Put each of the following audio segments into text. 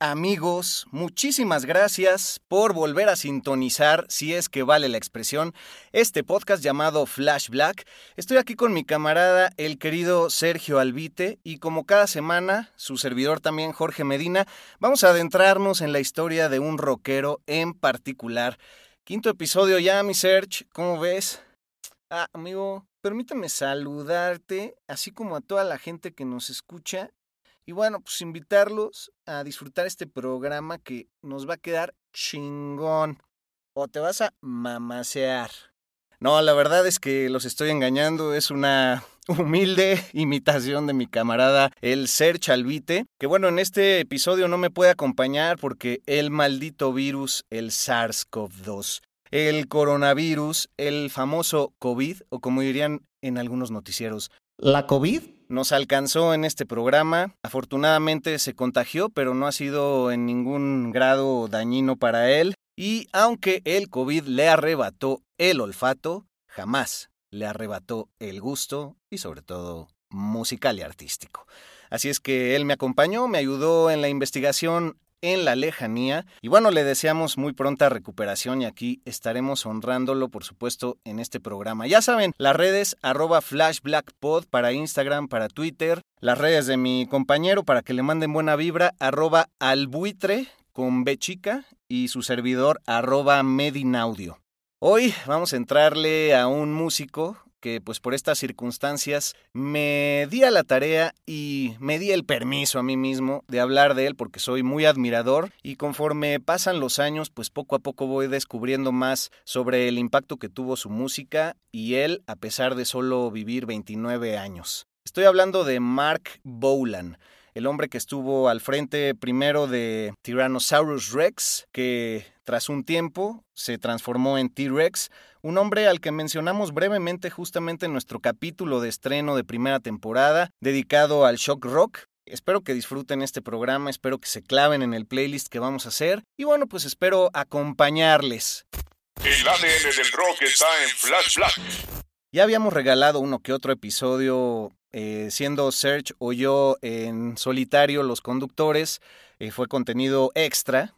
amigos, muchísimas gracias por volver a sintonizar, si es que vale la expresión, este podcast llamado Flash Black. Estoy aquí con mi camarada, el querido Sergio Albite, y como cada semana, su servidor también, Jorge Medina, vamos a adentrarnos en la historia de un rockero en particular. Quinto episodio ya, mi Serge, ¿cómo ves? Ah, amigo, permíteme saludarte, así como a toda la gente que nos escucha. Y bueno, pues invitarlos a disfrutar este programa que nos va a quedar chingón. O te vas a mamasear. No, la verdad es que los estoy engañando. Es una humilde imitación de mi camarada el Serge Albite, que bueno, en este episodio no me puede acompañar porque el maldito virus, el SARS-CoV-2, el coronavirus, el famoso COVID, o como dirían en algunos noticieros, la COVID, nos alcanzó en este programa. Afortunadamente se contagió, pero no ha sido en ningún grado dañino para él. Y aunque el COVID le arrebató el olfato, jamás le arrebató el gusto y sobre todo musical y artístico. Así es que él me acompañó, me ayudó en la investigación en la lejanía. Y bueno, le deseamos muy pronta recuperación y aquí estaremos honrándolo, por supuesto, en este programa. Ya saben, las redes arroba flashblackpod para Instagram, para Twitter, las redes de mi compañero para que le manden buena vibra, arroba albuitre con B y su servidor arroba medinaudio. Hoy vamos a entrarle a un músico, que pues por estas circunstancias me di a la tarea y me di el permiso a mí mismo de hablar de él porque soy muy admirador y conforme pasan los años pues poco a poco voy descubriendo más sobre el impacto que tuvo su música y él a pesar de solo vivir 29 años. Estoy hablando de Mark Bolan el hombre que estuvo al frente primero de Tyrannosaurus Rex, que tras un tiempo se transformó en T-Rex, un hombre al que mencionamos brevemente justamente en nuestro capítulo de estreno de primera temporada, dedicado al shock rock. Espero que disfruten este programa, espero que se claven en el playlist que vamos a hacer y bueno, pues espero acompañarles. El ADN del rock está en Flash Black. Ya habíamos regalado uno que otro episodio eh, siendo Serge o yo en solitario los conductores, eh, fue contenido extra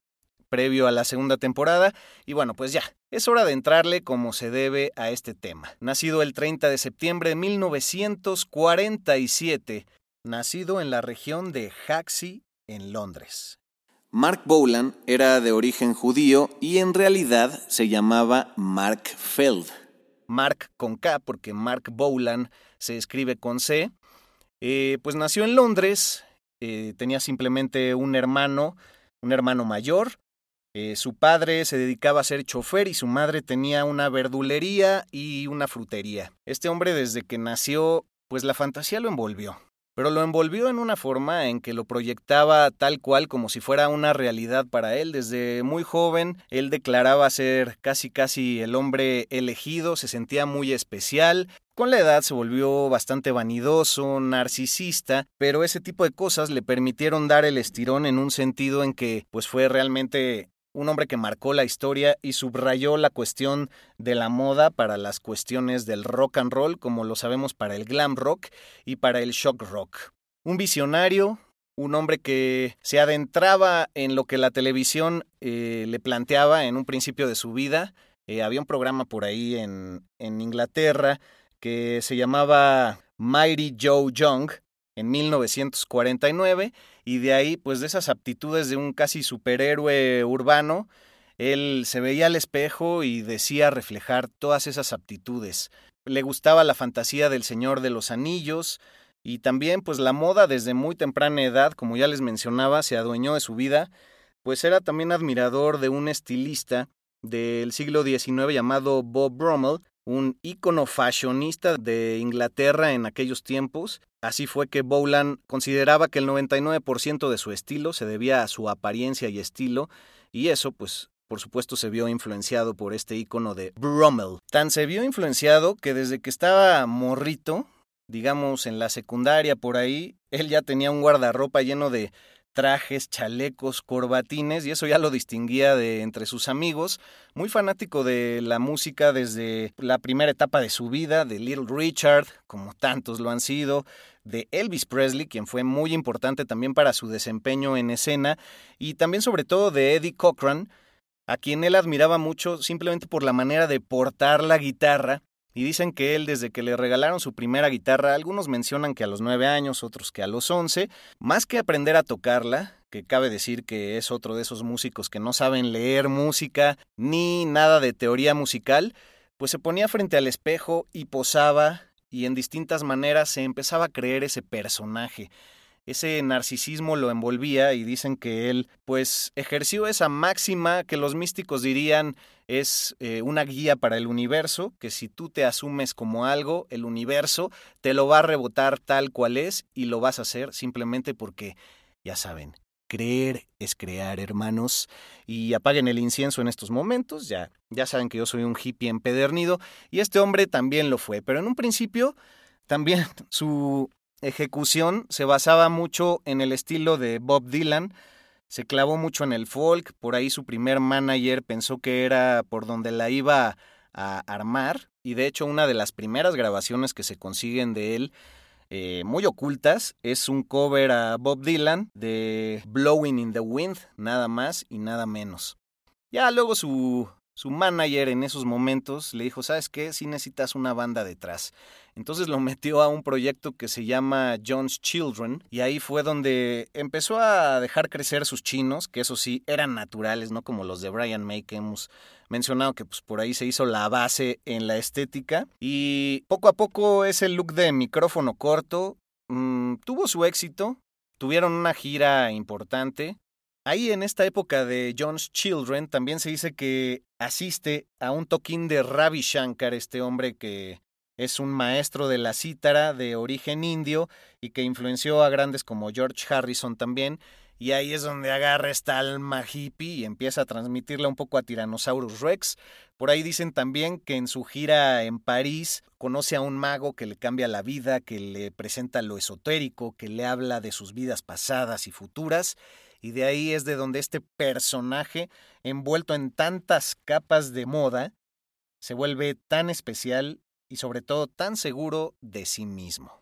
previo a la segunda temporada y bueno, pues ya, es hora de entrarle como se debe a este tema. Nacido el 30 de septiembre de 1947, nacido en la región de Haxey, en Londres. Mark Bolan era de origen judío y en realidad se llamaba Mark Feld. Mark con K porque Mark Bolan se escribe con C. Eh, pues nació en Londres, eh, tenía simplemente un hermano, un hermano mayor. Eh, su padre se dedicaba a ser chofer y su madre tenía una verdulería y una frutería. Este hombre desde que nació, pues la fantasía lo envolvió pero lo envolvió en una forma en que lo proyectaba tal cual como si fuera una realidad para él. Desde muy joven, él declaraba ser casi casi el hombre elegido, se sentía muy especial. Con la edad se volvió bastante vanidoso, narcisista, pero ese tipo de cosas le permitieron dar el estirón en un sentido en que pues fue realmente un hombre que marcó la historia y subrayó la cuestión de la moda para las cuestiones del rock and roll, como lo sabemos para el glam rock y para el shock rock. Un visionario, un hombre que se adentraba en lo que la televisión eh, le planteaba en un principio de su vida. Eh, había un programa por ahí en, en Inglaterra que se llamaba Mighty Joe Young en 1949 y de ahí, pues de esas aptitudes de un casi superhéroe urbano, él se veía al espejo y decía reflejar todas esas aptitudes. Le gustaba la fantasía del Señor de los Anillos y también pues la moda desde muy temprana edad, como ya les mencionaba, se adueñó de su vida, pues era también admirador de un estilista del siglo XIX llamado Bob Brummel, un ícono fashionista de Inglaterra en aquellos tiempos. Así fue que Bowland consideraba que el 99% de su estilo se debía a su apariencia y estilo, y eso, pues, por supuesto, se vio influenciado por este ícono de Brummel. Tan se vio influenciado que desde que estaba morrito, digamos en la secundaria por ahí, él ya tenía un guardarropa lleno de trajes, chalecos, corbatines, y eso ya lo distinguía de entre sus amigos. Muy fanático de la música desde la primera etapa de su vida, de Little Richard, como tantos lo han sido, de Elvis Presley, quien fue muy importante también para su desempeño en escena, y también sobre todo de Eddie Cochran, a quien él admiraba mucho simplemente por la manera de portar la guitarra y dicen que él, desde que le regalaron su primera guitarra, algunos mencionan que a los nueve años, otros que a los once, más que aprender a tocarla, que cabe decir que es otro de esos músicos que no saben leer música ni nada de teoría musical, pues se ponía frente al espejo y posaba y en distintas maneras se empezaba a creer ese personaje ese narcisismo lo envolvía y dicen que él pues ejerció esa máxima que los místicos dirían es eh, una guía para el universo, que si tú te asumes como algo, el universo te lo va a rebotar tal cual es y lo vas a hacer simplemente porque, ya saben, creer es crear, hermanos. Y apaguen el incienso en estos momentos, ya, ya saben que yo soy un hippie empedernido y este hombre también lo fue, pero en un principio también su ejecución se basaba mucho en el estilo de Bob Dylan, se clavó mucho en el folk, por ahí su primer manager pensó que era por donde la iba a armar, y de hecho una de las primeras grabaciones que se consiguen de él, eh, muy ocultas, es un cover a Bob Dylan de Blowing in the Wind, nada más y nada menos. Ya luego su su manager en esos momentos le dijo, ¿sabes qué? Si necesitas una banda detrás. Entonces lo metió a un proyecto que se llama John's Children y ahí fue donde empezó a dejar crecer sus chinos, que eso sí, eran naturales, no como los de Brian May que hemos mencionado que pues por ahí se hizo la base en la estética y poco a poco ese look de micrófono corto mm, tuvo su éxito, tuvieron una gira importante, Ahí en esta época de John's Children también se dice que asiste a un toquín de Ravi Shankar, este hombre que es un maestro de la cítara de origen indio y que influenció a grandes como George Harrison también. Y ahí es donde agarra esta alma hippie y empieza a transmitirla un poco a Tyrannosaurus Rex. Por ahí dicen también que en su gira en París conoce a un mago que le cambia la vida, que le presenta lo esotérico, que le habla de sus vidas pasadas y futuras y de ahí es de donde este personaje, envuelto en tantas capas de moda, se vuelve tan especial y sobre todo tan seguro de sí mismo.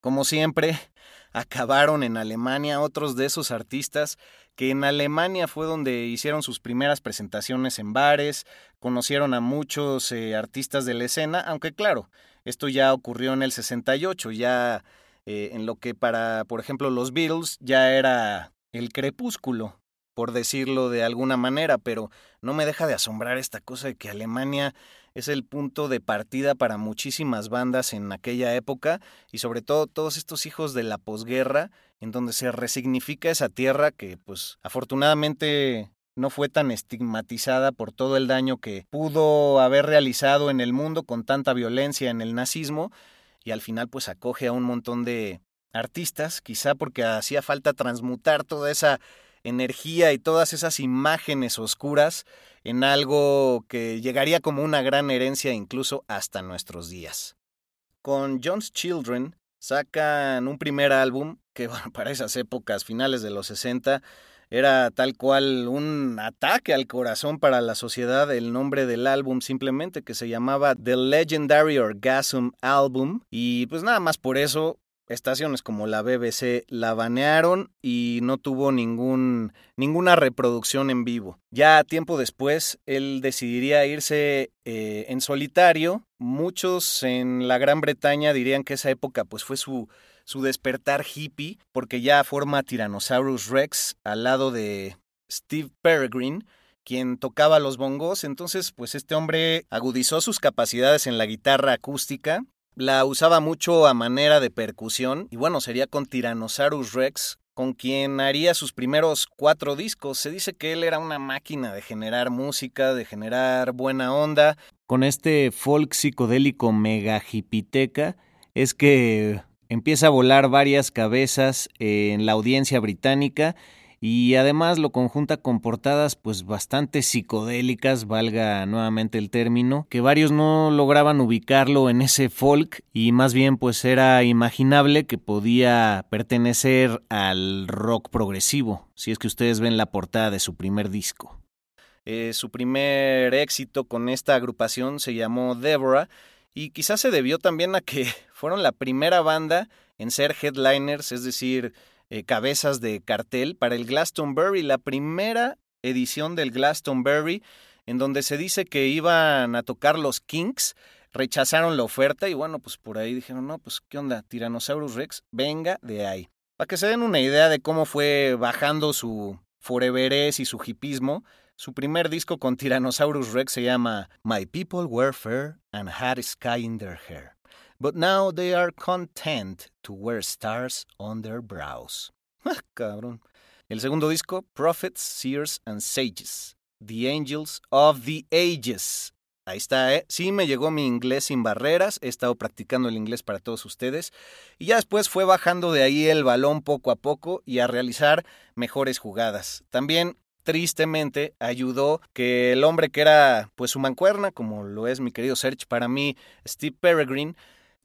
Como siempre, acabaron en Alemania otros de esos artistas que en Alemania fue donde hicieron sus primeras presentaciones en bares, conocieron a muchos eh, artistas de la escena, aunque claro, esto ya ocurrió en el 68, ya eh, en lo que para, por ejemplo, los Beatles ya era el crepúsculo, por decirlo de alguna manera, pero no me deja de asombrar esta cosa de que Alemania es el punto de partida para muchísimas bandas en aquella época y sobre todo todos estos hijos de la posguerra en donde se resignifica esa tierra que pues afortunadamente no fue tan estigmatizada por todo el daño que pudo haber realizado en el mundo con tanta violencia en el nazismo y al final pues acoge a un montón de artistas, quizá porque hacía falta transmutar toda esa energía y todas esas imágenes oscuras en algo que llegaría como una gran herencia incluso hasta nuestros días. Con John's Children sacan un primer álbum que para esas épocas, finales de los 60, Era tal cual un ataque al corazón para la sociedad el nombre del álbum simplemente que se llamaba The Legendary Orgasm Album y pues nada más por eso estaciones como la BBC la banearon y no tuvo ningún, ninguna reproducción en vivo. Ya tiempo después, él decidiría irse eh, en solitario. Muchos en la Gran Bretaña dirían que esa época pues, fue su, su despertar hippie, porque ya forma Tyrannosaurus Rex al lado de Steve Peregrine, quien tocaba los bongos. Entonces, pues este hombre agudizó sus capacidades en la guitarra acústica la usaba mucho a manera de percusión y bueno, sería con Tyrannosaurus Rex con quien haría sus primeros cuatro discos. Se dice que él era una máquina de generar música, de generar buena onda. Con este folk psicodélico mega hipiteca es que empieza a volar varias cabezas en la audiencia británica y además lo conjunta con portadas pues bastante psicodélicas, valga nuevamente el término, que varios no lograban ubicarlo en ese folk y más bien pues era imaginable que podía pertenecer al rock progresivo, si es que ustedes ven la portada de su primer disco. Eh, su primer éxito con esta agrupación se llamó Deborah y quizás se debió también a que fueron la primera banda en ser headliners, es decir, eh, cabezas de cartel para el Glastonbury, la primera edición del Glastonbury, en donde se dice que iban a tocar los Kinks, rechazaron la oferta y bueno, pues por ahí dijeron, no, pues qué onda, Tyrannosaurus Rex, venga de ahí. Para que se den una idea de cómo fue bajando su foreverés y su hipismo, su primer disco con Tyrannosaurus Rex se llama My People Were Fair and Had Sky in Their Hair but now they are content to wear stars on their brows. Ah, cabrón. El segundo disco, Prophets, Seers and Sages, The Angels of the Ages. Ahí está, ¿eh? Sí me llegó mi inglés sin barreras, he estado practicando el inglés para todos ustedes y ya después fue bajando de ahí el balón poco a poco y a realizar mejores jugadas. También tristemente ayudó que el hombre que era pues su mancuerna, como lo es mi querido Serge para mí, Steve Peregrine,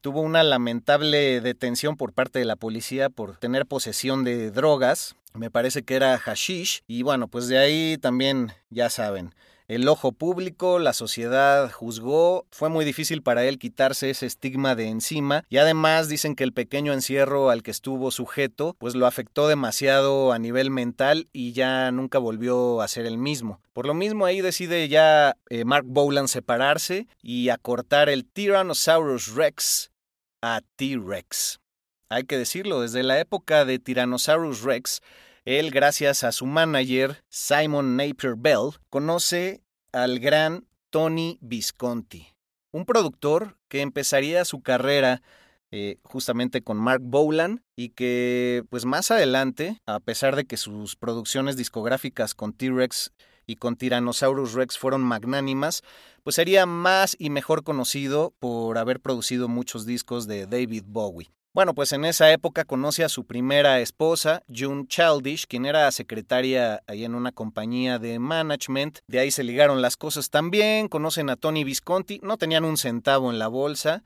tuvo una lamentable detención por parte de la policía por tener posesión de drogas. Me parece que era hashish. Y bueno, pues de ahí también, ya saben, el ojo público, la sociedad juzgó, fue muy difícil para él quitarse ese estigma de encima y además dicen que el pequeño encierro al que estuvo sujeto pues lo afectó demasiado a nivel mental y ya nunca volvió a ser el mismo. Por lo mismo ahí decide ya eh, Mark Bolan separarse y acortar el Tyrannosaurus Rex a T-Rex. Hay que decirlo, desde la época de Tyrannosaurus Rex, él, gracias a su manager, Simon Napier Bell, conoce al gran Tony Visconti, un productor que empezaría su carrera eh, justamente con Mark Bolan y que pues más adelante, a pesar de que sus producciones discográficas con T-Rex y con Tyrannosaurus Rex fueron magnánimas, pues sería más y mejor conocido por haber producido muchos discos de David Bowie. Bueno, pues en esa época conoce a su primera esposa, June Childish, quien era secretaria ahí en una compañía de management. De ahí se ligaron las cosas también. Conocen a Tony Visconti, no tenían un centavo en la bolsa.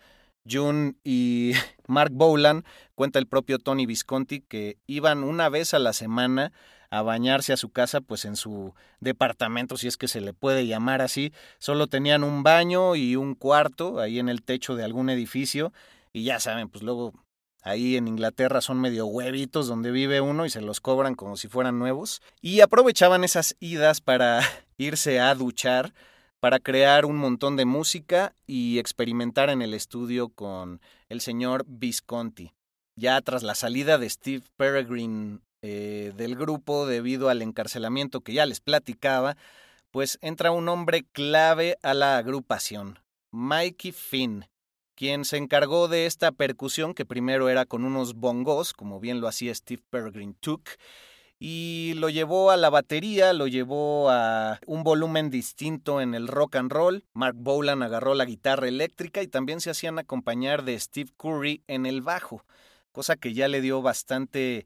June y Mark Bolan, cuenta el propio Tony Visconti, que iban una vez a la semana a bañarse a su casa, pues en su departamento, si es que se le puede llamar así. Solo tenían un baño y un cuarto ahí en el techo de algún edificio. Y ya saben, pues luego ahí en Inglaterra son medio huevitos donde vive uno y se los cobran como si fueran nuevos. Y aprovechaban esas idas para irse a duchar, para crear un montón de música y experimentar en el estudio con el señor Visconti. Ya tras la salida de Steve Peregrine eh, del grupo debido al encarcelamiento que ya les platicaba, pues entra un hombre clave a la agrupación, Mikey Finn, quien se encargó de esta percusión que primero era con unos bongos, como bien lo hacía Steve Peregrine Took, y lo llevó a la batería, lo llevó a un volumen distinto en el rock and roll. Mark Bolan agarró la guitarra eléctrica y también se hacían acompañar de Steve Curry en el bajo, cosa que ya le dio bastante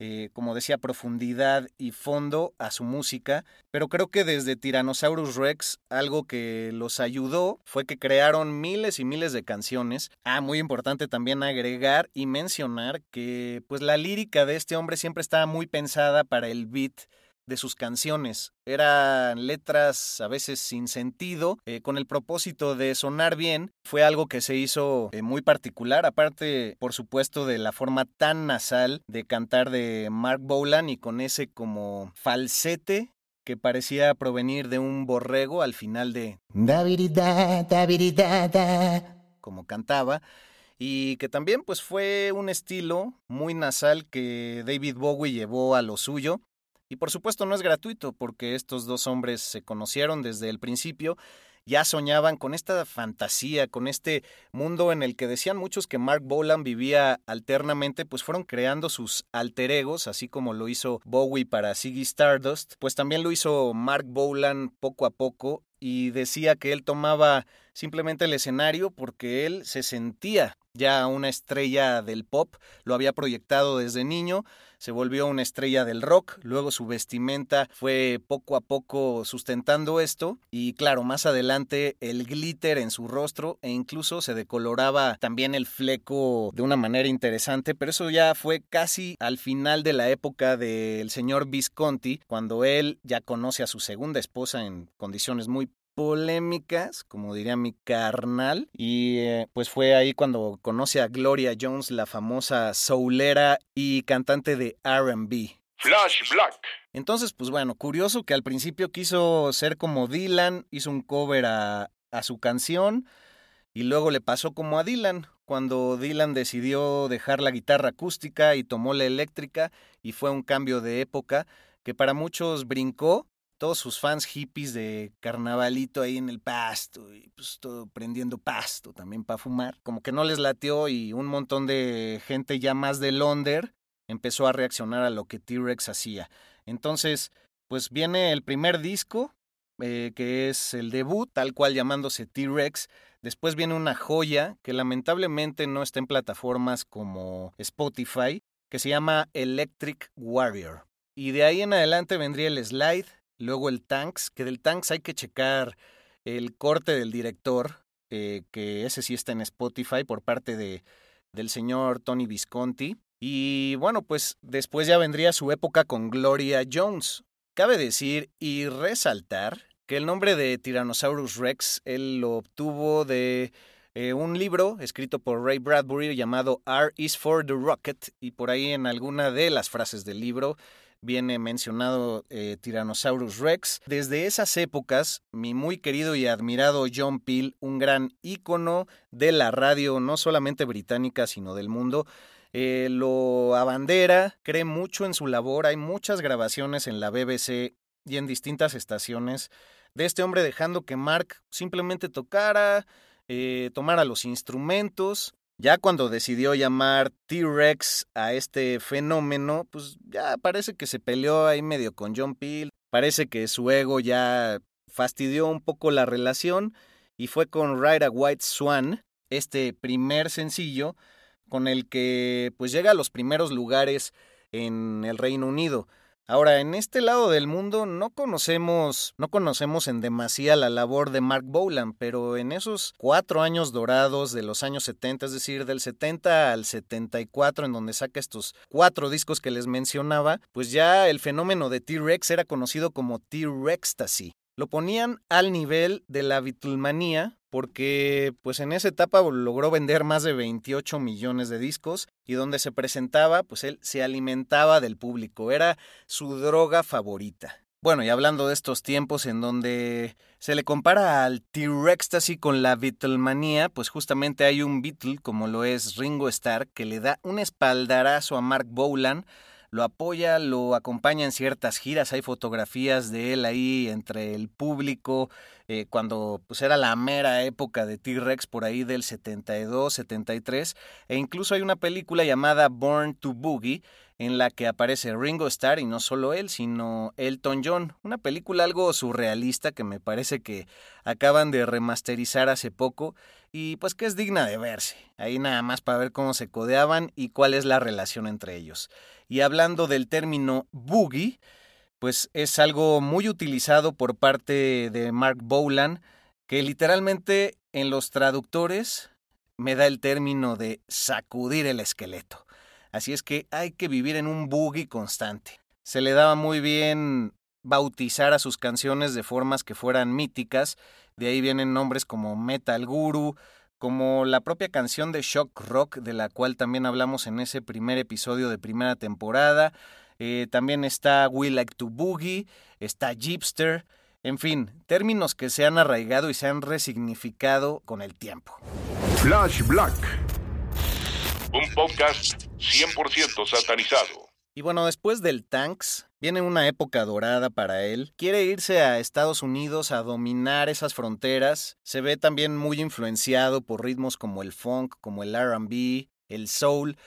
Eh, como decía, profundidad y fondo a su música, pero creo que desde Tyrannosaurus Rex algo que los ayudó fue que crearon miles y miles de canciones. Ah, muy importante también agregar y mencionar que pues la lírica de este hombre siempre estaba muy pensada para el beat de sus canciones. Eran letras a veces sin sentido, eh, con el propósito de sonar bien. Fue algo que se hizo eh, muy particular, aparte, por supuesto, de la forma tan nasal de cantar de Mark Bolan y con ese como falsete que parecía provenir de un borrego al final de como cantaba y que también pues fue un estilo muy nasal que David Bowie llevó a lo suyo y por supuesto no es gratuito porque estos dos hombres se conocieron desde el principio, ya soñaban con esta fantasía, con este mundo en el que decían muchos que Mark Bolan vivía alternamente, pues fueron creando sus alter egos, así como lo hizo Bowie para Ziggy Stardust, pues también lo hizo Mark Bolan poco a poco y decía que él tomaba simplemente el escenario porque él se sentía ya una estrella del pop, lo había proyectado desde niño, se volvió una estrella del rock, luego su vestimenta fue poco a poco sustentando esto y claro, más adelante el glitter en su rostro e incluso se decoloraba también el fleco de una manera interesante, pero eso ya fue casi al final de la época del señor Visconti, cuando él ya conoce a su segunda esposa en condiciones muy polémicas, como diría mi carnal, y eh, pues fue ahí cuando conoce a Gloria Jones, la famosa soulera y cantante de RB. Flash Black. Entonces, pues bueno, curioso que al principio quiso ser como Dylan, hizo un cover a, a su canción y luego le pasó como a Dylan, cuando Dylan decidió dejar la guitarra acústica y tomó la eléctrica y fue un cambio de época que para muchos brincó todos sus fans hippies de carnavalito ahí en el pasto y pues todo prendiendo pasto también para fumar. Como que no les latió y un montón de gente ya más de Londres empezó a reaccionar a lo que T-Rex hacía. Entonces, pues viene el primer disco, eh, que es el debut, tal cual llamándose T-Rex. Después viene una joya que lamentablemente no está en plataformas como Spotify, que se llama Electric Warrior. Y de ahí en adelante vendría el slide, luego el Tanks, que del Tanks hay que checar el corte del director, eh, que ese sí está en Spotify por parte de, del señor Tony Visconti. Y bueno, pues después ya vendría su época con Gloria Jones. Cabe decir y resaltar que el nombre de Tyrannosaurus Rex él lo obtuvo de eh, un libro escrito por Ray Bradbury llamado R is for the Rocket y por ahí en alguna de las frases del libro viene mencionado eh, Tyrannosaurus Rex. Desde esas épocas, mi muy querido y admirado John Peel, un gran ícono de la radio, no solamente británica, sino del mundo, eh, lo abandera, cree mucho en su labor, hay muchas grabaciones en la BBC y en distintas estaciones de este hombre dejando que Mark simplemente tocara, eh, tomara los instrumentos Ya cuando decidió llamar T-Rex a este fenómeno, pues ya parece que se peleó ahí medio con John Peel, parece que su ego ya fastidió un poco la relación y fue con Ride a White Swan, este primer sencillo con el que pues llega a los primeros lugares en el Reino Unido. Ahora, en este lado del mundo no conocemos, no conocemos en demasía la labor de Mark Bolan, pero en esos cuatro años dorados de los años 70, es decir, del 70 al 74, en donde saca estos cuatro discos que les mencionaba, pues ya el fenómeno de T-Rex era conocido como T-Rextasy. Lo ponían al nivel de la Beatlemanía, porque pues en esa etapa logró vender más de 28 millones de discos y donde se presentaba, pues él se alimentaba del público, era su droga favorita. Bueno, y hablando de estos tiempos en donde se le compara al T-Rextasy con la Beatlemanía, pues justamente hay un Beatle como lo es Ringo Starr que le da un espaldarazo a Mark Bolan lo apoya, lo acompaña en ciertas giras, hay fotografías de él ahí entre el público, eh, cuando pues era la mera época de T-Rex por ahí del 72, 73, e incluso hay una película llamada Born to Boogie, en la que aparece Ringo Starr y no solo él, sino Elton John, una película algo surrealista que me parece que acaban de remasterizar hace poco y pues que es digna de verse, ahí nada más para ver cómo se codeaban y cuál es la relación entre ellos. Y hablando del término boogie, pues es algo muy utilizado por parte de Mark Bolan, que literalmente en los traductores me da el término de sacudir el esqueleto. Así es que hay que vivir en un boogie constante. Se le daba muy bien bautizar a sus canciones de formas que fueran míticas, de ahí vienen nombres como Metal Guru, como la propia canción de Shock Rock, de la cual también hablamos en ese primer episodio de primera temporada. Eh, también está We Like to Boogie, está Jeepster, en fin, términos que se han arraigado y se han resignificado con el tiempo. Flash Black. Un podcast 100% satanizado. Y bueno, después del Tanks, viene una época dorada para él. Quiere irse a Estados Unidos a dominar esas fronteras. Se ve también muy influenciado por ritmos como el funk, como el RB, el soul.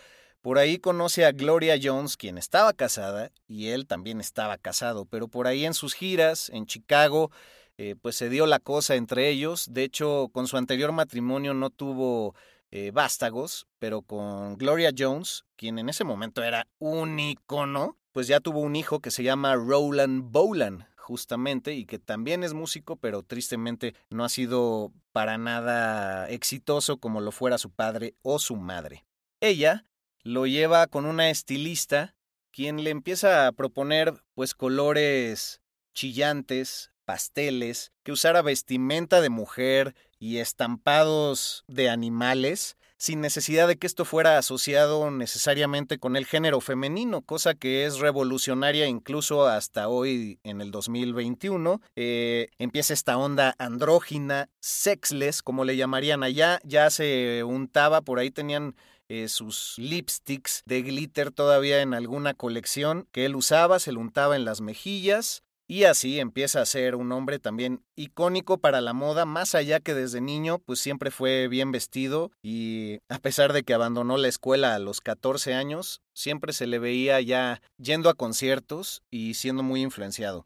Por ahí conoce a Gloria Jones, quien estaba casada, y él también estaba casado, pero por ahí en sus giras, en Chicago, eh, pues se dio la cosa entre ellos. De hecho, con su anterior matrimonio no tuvo eh, vástagos, pero con Gloria Jones, quien en ese momento era un icono, pues ya tuvo un hijo que se llama Roland Bolan, justamente, y que también es músico, pero tristemente no ha sido para nada exitoso como lo fuera su padre o su madre. Ella lo lleva con una estilista, quien le empieza a proponer pues colores chillantes, pasteles, que usara vestimenta de mujer y estampados de animales, sin necesidad de que esto fuera asociado necesariamente con el género femenino, cosa que es revolucionaria incluso hasta hoy en el 2021. Eh, empieza esta onda andrógina, sexless, como le llamarían allá, ya se untaba, por ahí tenían eh, sus lipsticks de glitter todavía en alguna colección que él usaba, se lo untaba en las mejillas, y así empieza a ser un hombre también icónico para la moda, más allá que desde niño pues siempre fue bien vestido y a pesar de que abandonó la escuela a los 14 años, siempre se le veía ya yendo a conciertos y siendo muy influenciado.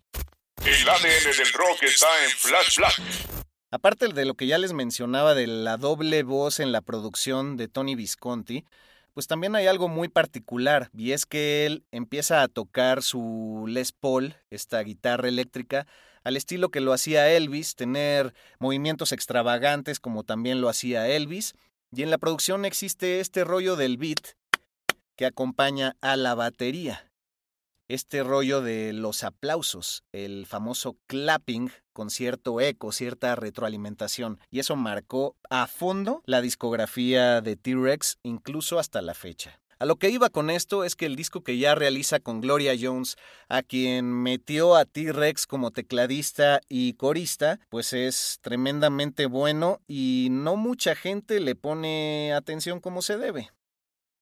El ADN del rock está en Flash Black. Aparte de lo que ya les mencionaba de la doble voz en la producción de Tony Visconti, pues también hay algo muy particular y es que él empieza a tocar su Les Paul, esta guitarra eléctrica, al estilo que lo hacía Elvis, tener movimientos extravagantes como también lo hacía Elvis, y en la producción existe este rollo del beat que acompaña a la batería este rollo de los aplausos, el famoso clapping con cierto eco, cierta retroalimentación. Y eso marcó a fondo la discografía de T-Rex, incluso hasta la fecha. A lo que iba con esto es que el disco que ya realiza con Gloria Jones, a quien metió a T-Rex como tecladista y corista, pues es tremendamente bueno y no mucha gente le pone atención como se debe.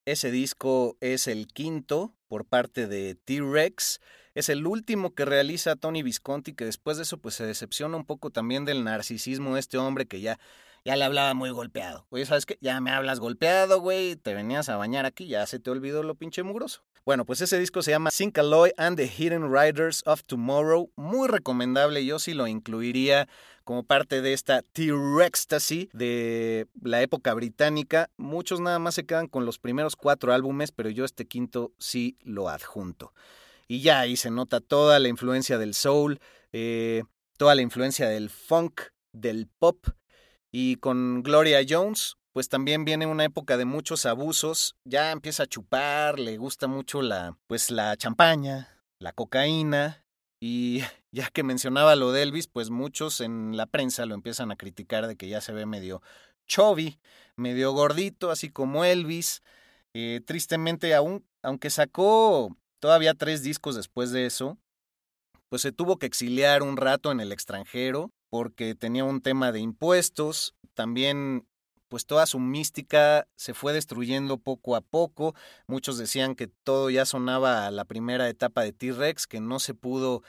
Ese disco es el quinto por parte de T-Rex. Es el último que realiza Tony Visconti, que después de eso pues se decepciona un poco también del narcisismo de este hombre que ya, ya le hablaba muy golpeado. Oye, ¿sabes qué? Ya me hablas golpeado, güey, te venías a bañar aquí, ya se te olvidó lo pinche mugroso. Bueno, pues ese disco se llama Sync Alloy and the Hidden Riders of Tomorrow. Muy recomendable, yo sí lo incluiría como parte de esta T-Rextasy de la época británica. Muchos nada más se quedan con los primeros cuatro álbumes, pero yo este quinto sí lo adjunto. Y ya ahí se nota toda la influencia del soul, eh, toda la influencia del funk, del pop. Y con Gloria Jones, pues también viene una época de muchos abusos, ya empieza a chupar, le gusta mucho la pues la champaña, la cocaína y ya que mencionaba lo de Elvis, pues muchos en la prensa lo empiezan a criticar de que ya se ve medio chubby, medio gordito, así como Elvis. Eh, tristemente, aún, aunque sacó todavía tres discos después de eso, pues se tuvo que exiliar un rato en el extranjero porque tenía un tema de impuestos, también pues toda su mística se fue destruyendo poco a poco. Muchos decían que todo ya sonaba a la primera etapa de T-Rex, que no se pudo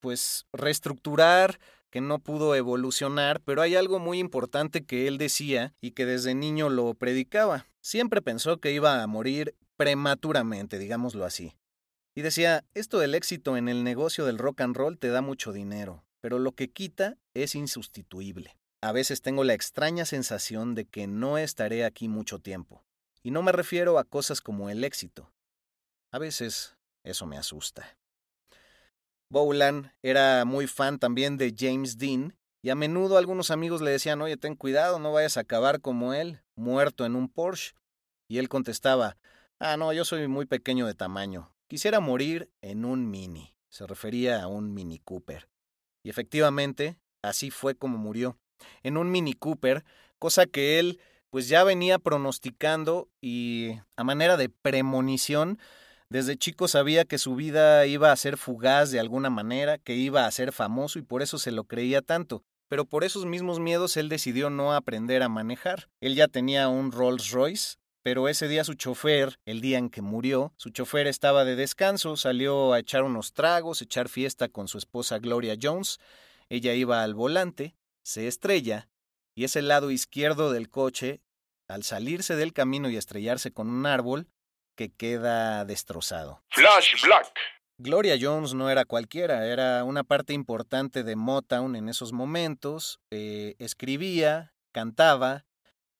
pues reestructurar, que no pudo evolucionar, pero hay algo muy importante que él decía y que desde niño lo predicaba. Siempre pensó que iba a morir prematuramente, digámoslo así. Y decía, esto del éxito en el negocio del rock and roll te da mucho dinero, pero lo que quita es insustituible. A veces tengo la extraña sensación de que no estaré aquí mucho tiempo. Y no me refiero a cosas como el éxito. A veces eso me asusta. Bowland era muy fan también de James Dean y a menudo algunos amigos le decían, oye, ten cuidado, no vayas a acabar como él, muerto en un Porsche. Y él contestaba, ah, no, yo soy muy pequeño de tamaño, quisiera morir en un Mini. Se refería a un Mini Cooper. Y efectivamente, así fue como murió en un Mini Cooper, cosa que él pues ya venía pronosticando y a manera de premonición, desde chico sabía que su vida iba a ser fugaz de alguna manera, que iba a ser famoso y por eso se lo creía tanto. Pero por esos mismos miedos él decidió no aprender a manejar. Él ya tenía un Rolls Royce, pero ese día su chofer, el día en que murió, su chofer estaba de descanso, salió a echar unos tragos, echar fiesta con su esposa Gloria Jones. Ella iba al volante se estrella y es el lado izquierdo del coche, al salirse del camino y estrellarse con un árbol, que queda destrozado. Flash Black. Gloria Jones no era cualquiera, era una parte importante de Motown en esos momentos. Eh, escribía, cantaba,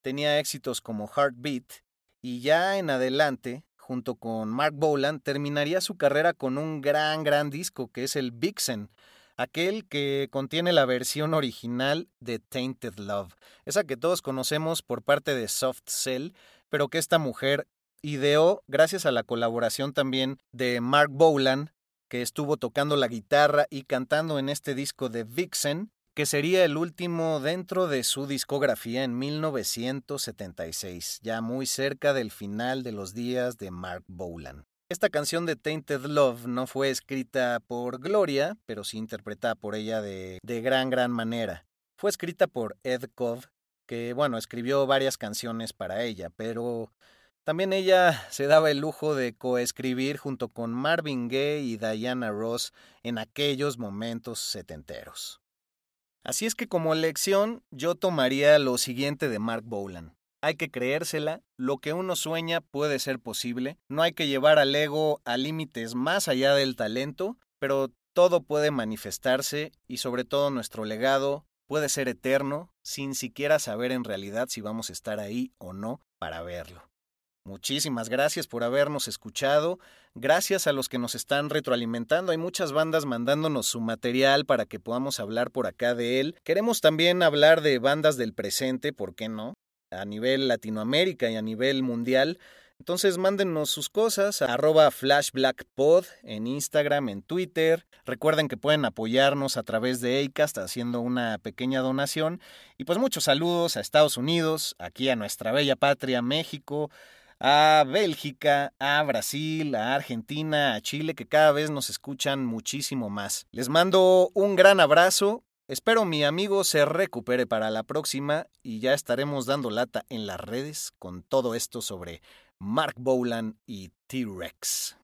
tenía éxitos como Heartbeat y ya en adelante, junto con Mark Boland, terminaría su carrera con un gran, gran disco que es el Vixen, aquel que contiene la versión original de Tainted Love, esa que todos conocemos por parte de Soft Cell, pero que esta mujer ideó gracias a la colaboración también de Mark Bolan, que estuvo tocando la guitarra y cantando en este disco de Vixen, que sería el último dentro de su discografía en 1976, ya muy cerca del final de los días de Mark Bolan. Esta canción de Tainted Love no fue escrita por Gloria, pero sí interpretada por ella de, de gran, gran manera. Fue escrita por Ed Cobb, que, bueno, escribió varias canciones para ella, pero también ella se daba el lujo de coescribir junto con Marvin Gaye y Diana Ross en aquellos momentos setenteros. Así es que como lección yo tomaría lo siguiente de Mark Bolan. Hay que creérsela, lo que uno sueña puede ser posible, no hay que llevar al ego a límites más allá del talento, pero todo puede manifestarse y sobre todo nuestro legado puede ser eterno sin siquiera saber en realidad si vamos a estar ahí o no para verlo. Muchísimas gracias por habernos escuchado. Gracias a los que nos están retroalimentando. Hay muchas bandas mandándonos su material para que podamos hablar por acá de él. Queremos también hablar de bandas del presente, ¿por qué no? a nivel Latinoamérica y a nivel mundial. Entonces mándenos sus cosas a arroba flashblackpod en Instagram, en Twitter. Recuerden que pueden apoyarnos a través de ACAST haciendo una pequeña donación. Y pues muchos saludos a Estados Unidos, aquí a nuestra bella patria México, a Bélgica, a Brasil, a Argentina, a Chile, que cada vez nos escuchan muchísimo más. Les mando un gran abrazo Espero mi amigo se recupere para la próxima y ya estaremos dando lata en las redes con todo esto sobre Mark Bolan y T-Rex.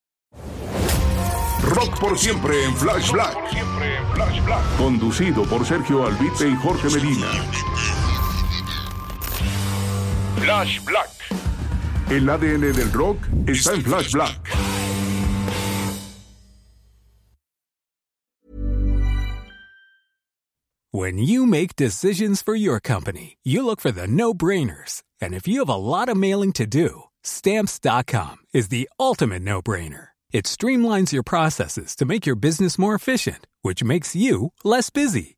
Rock por siempre en Flash Black. Conducido por Sergio Albite y Jorge Medina. Flash Black. El ADN del rock está en Flash Black. When you make decisions for your company, you look for the no-brainers. And if you have a lot of mailing to do, stamps.com is the ultimate no-brainer. It streamlines your processes to make your business more efficient, which makes you less busy.